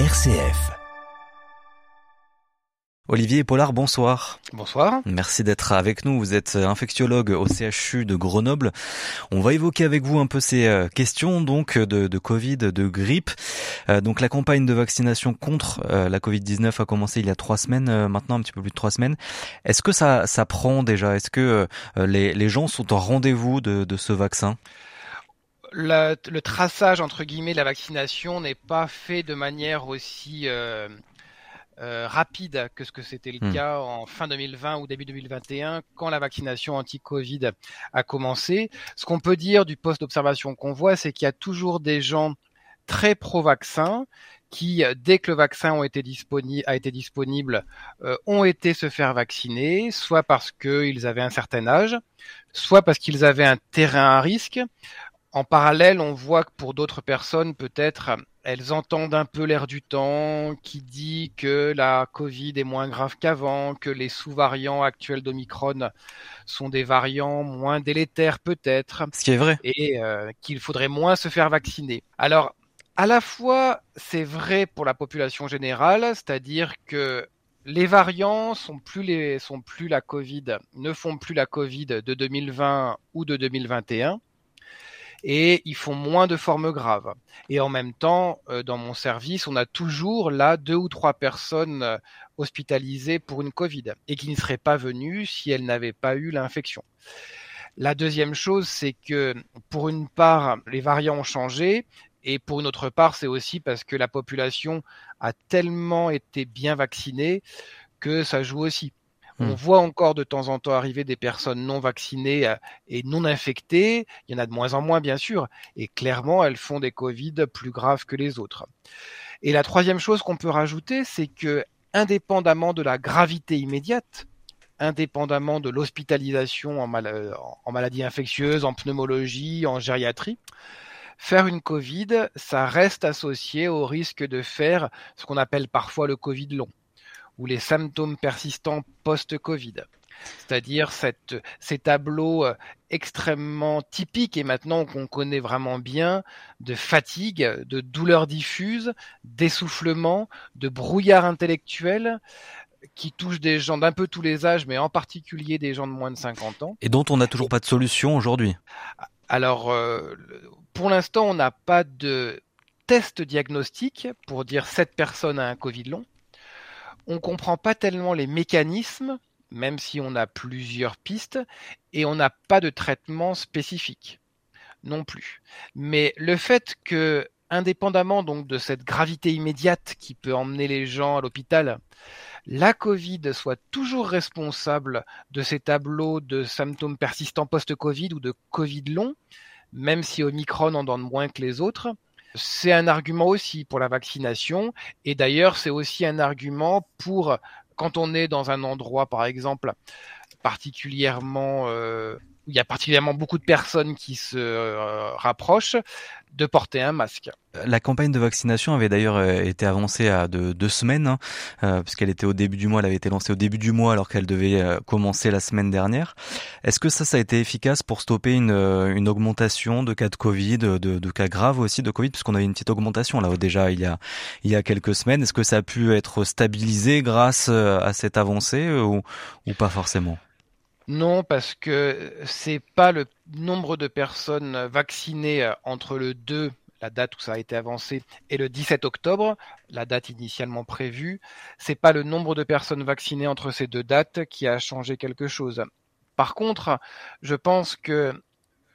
RCF. Olivier Pollard, bonsoir. Bonsoir. Merci d'être avec nous. Vous êtes infectiologue au CHU de Grenoble. On va évoquer avec vous un peu ces euh, questions donc de, de Covid, de grippe. Euh, donc la campagne de vaccination contre euh, la Covid-19 a commencé il y a trois semaines, maintenant un petit peu plus de trois semaines. Est-ce que ça, ça prend déjà? Est-ce que les, les gens sont en rendez-vous de, de ce vaccin? Le traçage entre guillemets de la vaccination n'est pas fait de manière aussi euh, euh, rapide que ce que c'était le hmm. cas en fin 2020 ou début 2021 quand la vaccination anti-Covid a commencé. Ce qu'on peut dire du poste d'observation qu'on voit, c'est qu'il y a toujours des gens très pro-vaccin qui, dès que le vaccin a été disponible, euh, ont été se faire vacciner, soit parce qu'ils avaient un certain âge, soit parce qu'ils avaient un terrain à risque. En parallèle, on voit que pour d'autres personnes, peut-être, elles entendent un peu l'air du temps qui dit que la Covid est moins grave qu'avant, que les sous-variants actuels d'Omicron sont des variants moins délétères peut-être. Ce qui est vrai. Et euh, qu'il faudrait moins se faire vacciner. Alors, à la fois, c'est vrai pour la population générale, c'est-à-dire que les variants sont plus les sont plus la Covid, ne font plus la Covid de 2020 ou de 2021 et ils font moins de formes graves. Et en même temps, euh, dans mon service, on a toujours là deux ou trois personnes euh, hospitalisées pour une Covid et qui ne seraient pas venues si elles n'avaient pas eu l'infection. La deuxième chose, c'est que pour une part, les variants ont changé et pour une autre part, c'est aussi parce que la population a tellement été bien vaccinée que ça joue aussi. On hmm. voit encore de temps en temps arriver des personnes non vaccinées euh, et non infectées. Il y en a de moins en moins, bien sûr. Et clairement, elles font des Covid plus graves que les autres. Et la troisième chose qu'on peut rajouter, c'est que, indépendamment de la gravité immédiate, indépendamment de l'hospitalisation en, en maladie infectieuse, en pneumologie, en gériatrie, faire une Covid, ça reste associé au risque de faire ce qu'on appelle parfois le Covid long ou les symptômes persistants post-Covid. C'est-à-dire ces tableaux euh, extrêmement typiques et maintenant qu'on connaît vraiment bien de fatigue, de douleurs diffuses, d'essoufflement, de brouillard intellectuel qui touchent des gens d'un peu tous les âges, mais en particulier des gens de moins de 50 ans. Et dont on n'a toujours pas de solution aujourd'hui. Alors, euh, pour l'instant, on n'a pas de test diagnostique pour dire cette personne a un Covid long on comprend pas tellement les mécanismes, même si on a plusieurs pistes, et on n'a pas de traitement spécifique non plus. Mais le fait que, indépendamment donc de cette gravité immédiate qui peut emmener les gens à l'hôpital, la Covid soit toujours responsable de ces tableaux de symptômes persistants post-Covid ou de Covid long, même si Omicron en donne moins que les autres, c'est un argument aussi pour la vaccination. Et d'ailleurs, c'est aussi un argument pour quand on est dans un endroit, par exemple, particulièrement euh, il y a particulièrement beaucoup de personnes qui se euh, rapprochent, de porter un masque. La campagne de vaccination avait d'ailleurs euh, été avancée à de, deux semaines, hein, euh, puisqu'elle était au début du mois, elle avait été lancée au début du mois alors qu'elle devait euh, commencer la semaine dernière. Est-ce que ça, ça a été efficace pour stopper une, une augmentation de cas de Covid, de, cas graves aussi de Covid, puisqu'on a eu une petite augmentation là déjà il y a, il y a quelques semaines. Est-ce que ça a pu être stabilisé grâce à cette avancée ou pas forcément? Non, parce que c'est pas le nombre de personnes vaccinées euh, entre le 2, la date où ça a été avancé, et le 17 octobre, la date initialement prévue. C'est pas le nombre de personnes vaccinées entre ces deux dates qui a changé quelque chose. Par contre, je pense que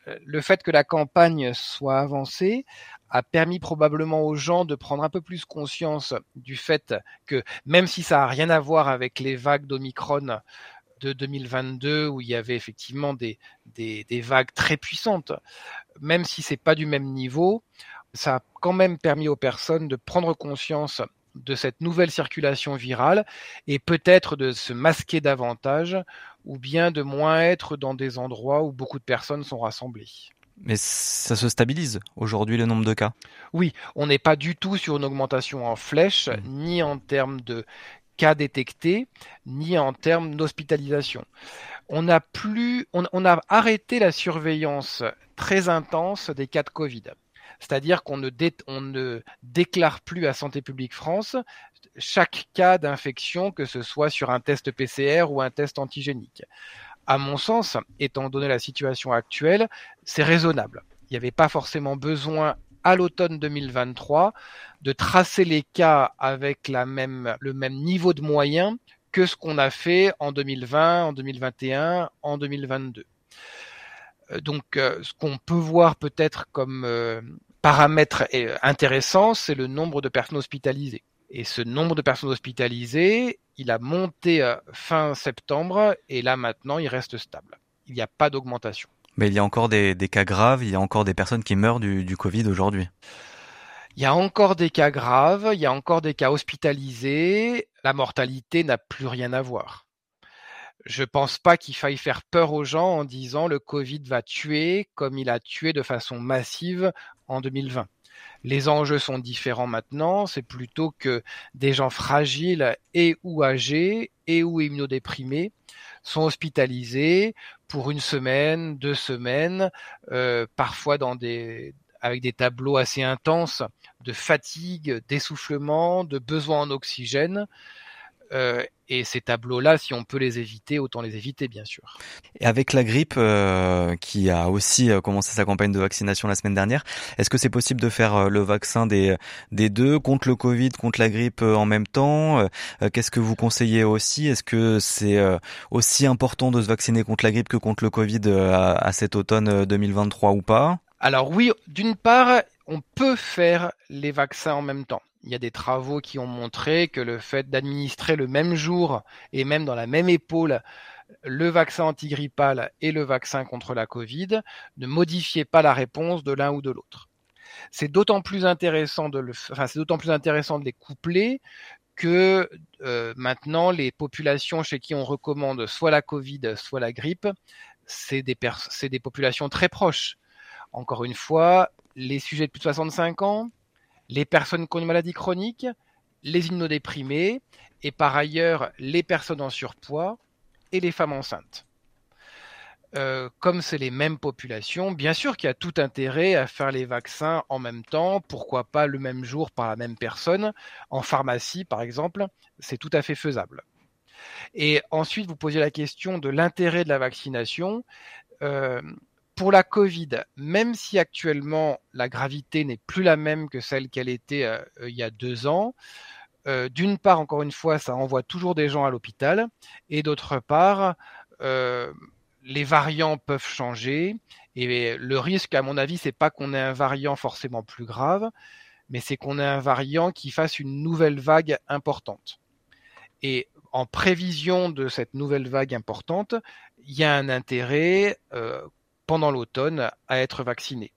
euh, le fait que la campagne soit avancée a permis probablement aux gens de prendre un peu plus conscience du fait que même si ça n'a rien à voir avec les vagues d'Omicron de 2022 où il y avait effectivement des, des, vagues très puissantes, même si c'est pas du même niveau, ça a quand même permis aux personnes de prendre conscience de cette nouvelle circulation virale et peut-être de se masquer davantage ou bien de moins être dans des endroits où beaucoup de personnes sont rassemblées. Mais ça se stabilise aujourd'hui le nombre de cas? Oui, on n'est pas du tout sur une augmentation en flèche, mmh. ni en termes de cas détectés, ni en termes d'hospitalisation. On a plus, arrêté la surveillance très intense des cas de Covid. C'est-à-dire qu'on ne, ne déclare plus à Santé publique France chaque cas d'infection, que ce soit sur un test PCR ou un test antigénique. À mon sens, étant donné la situation actuelle, c'est raisonnable. Il n'y avait pas forcément besoin à l'automne 2023 de tracer les cas avec le même niveau de moyens que ce qu'on a fait en 2020, en 2021, en 2022. Euh, donc, euh, ce qu'on peut voir peut-être comme euh, paramètre intéressant, c'est le nombre de personnes hospitalisées. Et ce nombre de personnes hospitalisées, il a monté fin septembre et là maintenant, il reste stable. Il n'y a pas d'augmentation. Mais il y a encore des, cas graves, il y a encore des personnes qui meurent du, du Covid aujourd'hui. Il y a encore des cas graves, il y a encore des cas hospitalisés. La mortalité n'a plus rien à voir. Je pense pas qu'il faille faire peur aux gens en disant le Covid va tuer comme il a tué de façon massive en 2020. Les enjeux sont différents maintenant, c'est plutôt que des gens fragiles et ou âgés et ou immunodéprimés sont hospitalisés pour une semaine, deux semaines, euh, parfois avec des tableaux assez intenses de fatigue, d'essoufflement, de besoin en oxygène. Euh, et ces tableaux-là, si on peut les éviter, autant les éviter, bien sûr. Et avec la grippe, euh, qui a aussi euh, commencé sa campagne de vaccination la semaine dernière, est-ce que c'est possible de faire le vaccin des, des deux, contre le Covid, contre la grippe en même temps Qu'est-ce que vous conseillez aussi? Est-ce que c'est aussi important de se vacciner contre la grippe que contre le Covid à, à cet automne 2023 ou pas? Alors oui, d'une part, on peut faire les vaccins en même temps. Il y a des travaux qui ont montré que le fait d'administrer le même jour et même dans la même épaule le vaccin antigrippal et le vaccin contre la Covid ne modifiait pas la réponse de l'un ou de l'autre. C'est d'autant plus intéressant de les coupler que euh, maintenant les populations chez qui on recommande soit la Covid, soit la grippe, c'est des, c'est des populations très proches. Encore une fois, les sujets de plus de 65 ans, les personnes qui ont une maladie chronique, les immunodéprimés et par ailleurs les personnes en surpoids et les femmes enceintes. Euh, comme c'est les mêmes populations, bien sûr qu'il y a tout intérêt à faire les vaccins en même temps, pourquoi pas le même jour par la même personne. En pharmacie, par exemple, c'est tout à fait faisable. Et ensuite, vous posez la question de l'intérêt de la vaccination. Euh, pour la Covid, même si actuellement la gravité n'est plus la même que celle qu'elle était euh, il y a deux ans, euh, d'une part, encore une fois, ça envoie toujours des gens à l'hôpital, et d'autre part, euh, les variants peuvent changer, et le risque, à mon avis, c'est pas qu'on ait un variant forcément plus grave, mais c'est qu'on ait un variant qui fasse une nouvelle vague importante. Et en prévision de cette nouvelle vague importante, il y a un intérêt pendant l'automne à être vacciné.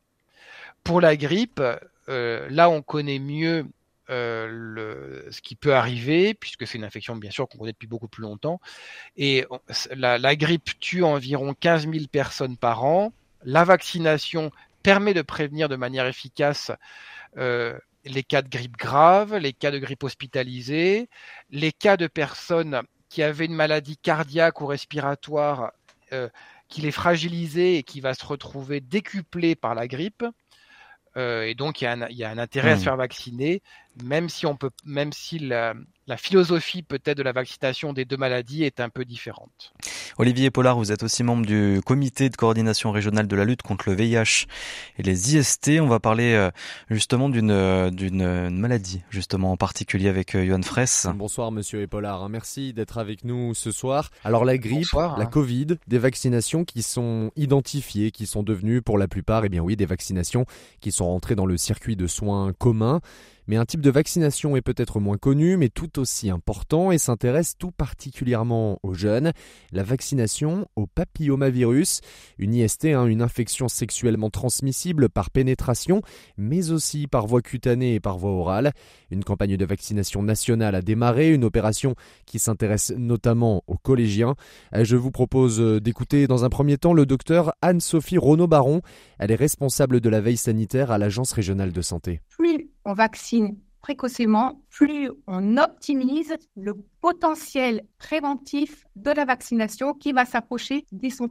Pour la grippe, euh, là on connaît mieux euh, ce qui peut arriver, puisque c'est une infection bien sûr qu'on connaît depuis beaucoup plus longtemps. Et la, grippe tue environ 15 000 personnes par an. La vaccination permet de prévenir de manière efficace euh, les cas de grippe grave, les cas de grippe hospitalisée, les cas de personnes qui avaient une maladie cardiaque ou respiratoire qu'il est fragilisé et qui va se retrouver décuplé par la grippe. Euh, et donc il y, a un, intérêt à se hmm. faire vacciner, même si on peut, même si la, la philosophie peut-être de la vaccination des deux maladies est un peu différente. Olivier Pollard, vous êtes aussi membre du comité de coordination régionale de la lutte contre le VIH et les IST. On va parler euh, justement d'une d'une maladie justement en particulier avec euh, Johan Fraisse. Bonsoir Monsieur Pollard, merci d'être avec nous ce soir. Alors la grippe, la hein. Covid, des vaccinations qui sont identifiées, qui sont devenues pour la plupart, eh bien oui, des vaccinations qui sont rentrées dans le circuit de soins commun. Mais un type de vaccination est peut-être moins connu, mais tout aussi important et s'intéresse tout particulièrement aux jeunes. La vaccination au papillomavirus, une IST, hein, une infection sexuellement transmissible par pénétration, mais aussi par voie cutanée et par voie orale. Une campagne de vaccination nationale a démarré, une opération qui s'intéresse notamment aux collégiens. Euh, je vous propose euh, d'écouter dans un premier temps le docteur Anne-Sophie Renaud-Baron. Elle est responsable de la veille sanitaire à l'Agence régionale de santé on vaccine précocement, plus on optimise le potentiel préventif de la vaccination qui va s'approcher des 100%.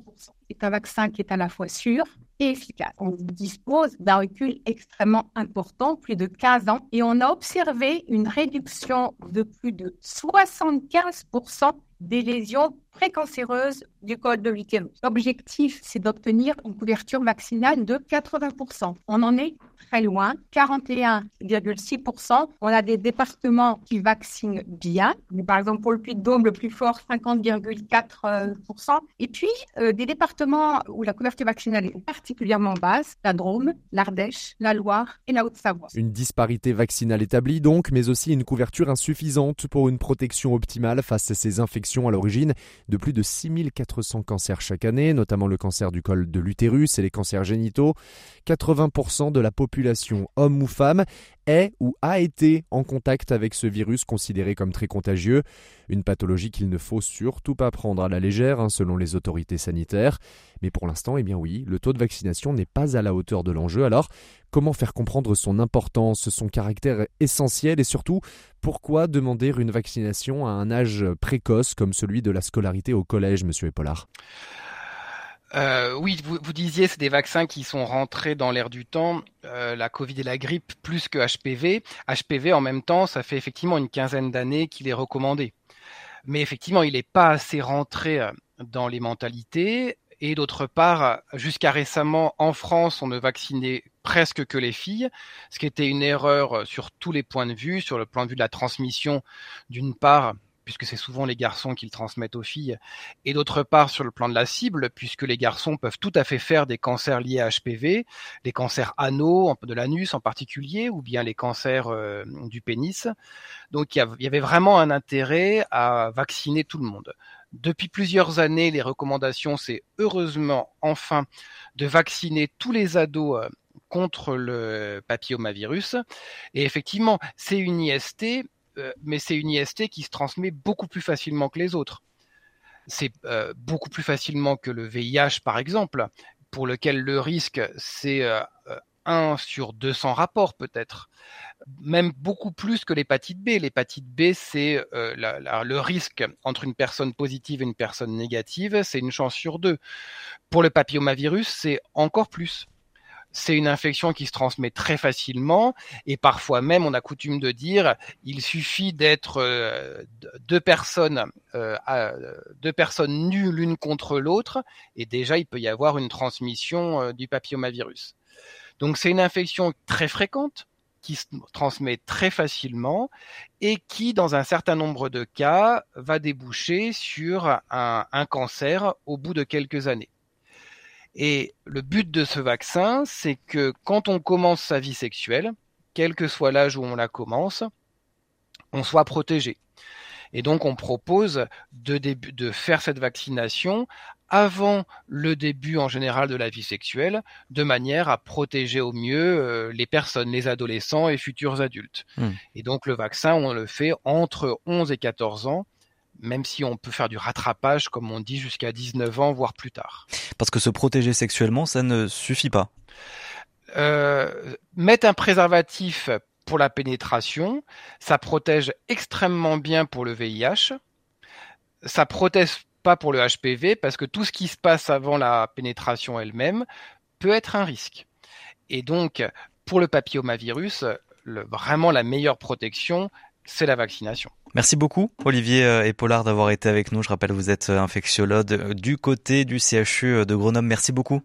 C'est un vaccin qui est à la fois sûr, et efficace. On dispose d'un recul extrêmement important, plus de 15 ans, et on a observé une réduction de plus de 75% des lésions précancéreuses du col de l'utérus. L'objectif, c'est d'obtenir une couverture vaccinale de 80%. On en est très loin, 41,6%. On a des départements qui vaccinent bien. Par exemple, pour le Puy-de-Dôme, le plus fort, 50,4%. Et puis, euh, des départements où la couverture vaccinale est particulièrement basse, la Drôme, l'Ardèche, la Loire et la Haute-Savoie. Une disparité vaccinale établie donc, mais aussi une couverture insuffisante pour une protection optimale face à ces infections à l'origine de plus de 6400 cancers chaque année, notamment le cancer du col de l'utérus et les cancers génitaux. 80% de la population, homme ou femme, est ou a été en contact avec ce virus considéré comme très contagieux, une pathologie qu'il ne faut surtout pas prendre à la légère hein, selon les autorités sanitaires. Mais pour l'instant, eh bien oui, le taux de vaccination n'est pas à la hauteur de l'enjeu. Alors, comment faire comprendre son importance, son caractère essentiel et surtout, pourquoi demander une vaccination à un âge précoce comme celui de la scolarité au collège, monsieur Epaulard euh, oui, vous, vous disiez, c'est des vaccins qui sont rentrés dans l'air du temps, euh, la Covid et la grippe plus que HPV. HPV, en même temps, ça fait effectivement une quinzaine d'années qu'il est recommandé. Mais effectivement, il n'est pas assez rentré euh, dans les mentalités. Et d'autre part, jusqu'à récemment, en France, on ne vaccinait presque que les filles, ce qui était une erreur sur tous les points de vue, sur le point de vue de la transmission, d'une part, puisque c'est souvent les garçons qui le transmettent aux filles, et d'autre part sur le plan de la cible, puisque les garçons peuvent tout à fait faire des cancers liés à HPV, les cancers anneaux, de l'anus en particulier, ou bien les cancers euh, du pénis. Donc il y avait vraiment un intérêt à vacciner tout le monde. Depuis plusieurs années, les recommandations, c'est heureusement enfin de vacciner tous les ados euh, contre le papillomavirus. Et effectivement, c'est une IST euh, mais c'est une IST qui se transmet beaucoup plus facilement que les autres. C'est euh, beaucoup plus facilement que le VIH, par exemple, pour lequel le risque, c'est 1 euh, sur 200 rapports peut-être. Même beaucoup plus que l'hépatite B. L'hépatite B, c'est le risque entre une personne positive et une personne négative, c'est une chance sur deux. Pour le papillomavirus, c'est encore plus c'est une infection qui se transmet très facilement et parfois même on a coutume de dire il suffit d'être euh, deux personnes euh, deux personnes nues l'une contre l'autre et déjà il peut y avoir une transmission euh, du papillomavirus. Donc c'est une infection très fréquente qui se transmet très facilement et qui, dans un certain nombre de cas, va déboucher sur un cancer au bout de quelques années. Et le but de ce vaccin, c'est que quand on commence sa vie sexuelle, quel que soit l'âge où on la commence, on soit protégé. Et donc on propose de, faire cette vaccination avant le début en général de la vie sexuelle, de manière à protéger au mieux euh, les personnes, les adolescents et futurs adultes. Hmm. Et donc le vaccin, on le fait entre 11 et 14 ans même si on peut faire du rattrapage, comme on dit, jusqu'à 19 ans, voire plus tard. Parce que se protéger sexuellement, ça ne suffit pas. Euh, mettre un préservatif pour la pénétration, ça protège extrêmement bien pour le VIH. Ça protège pas pour le HPV parce que tout ce qui se passe avant la pénétration elle-même peut être un risque. Et donc, pour le papillomavirus, vraiment la meilleure protection, c'est la vaccination. Merci beaucoup Olivier euh, et Pollard d'avoir été avec nous. Je rappelle vous êtes euh, infectiologue du côté du CHU de Grenoble. Merci beaucoup.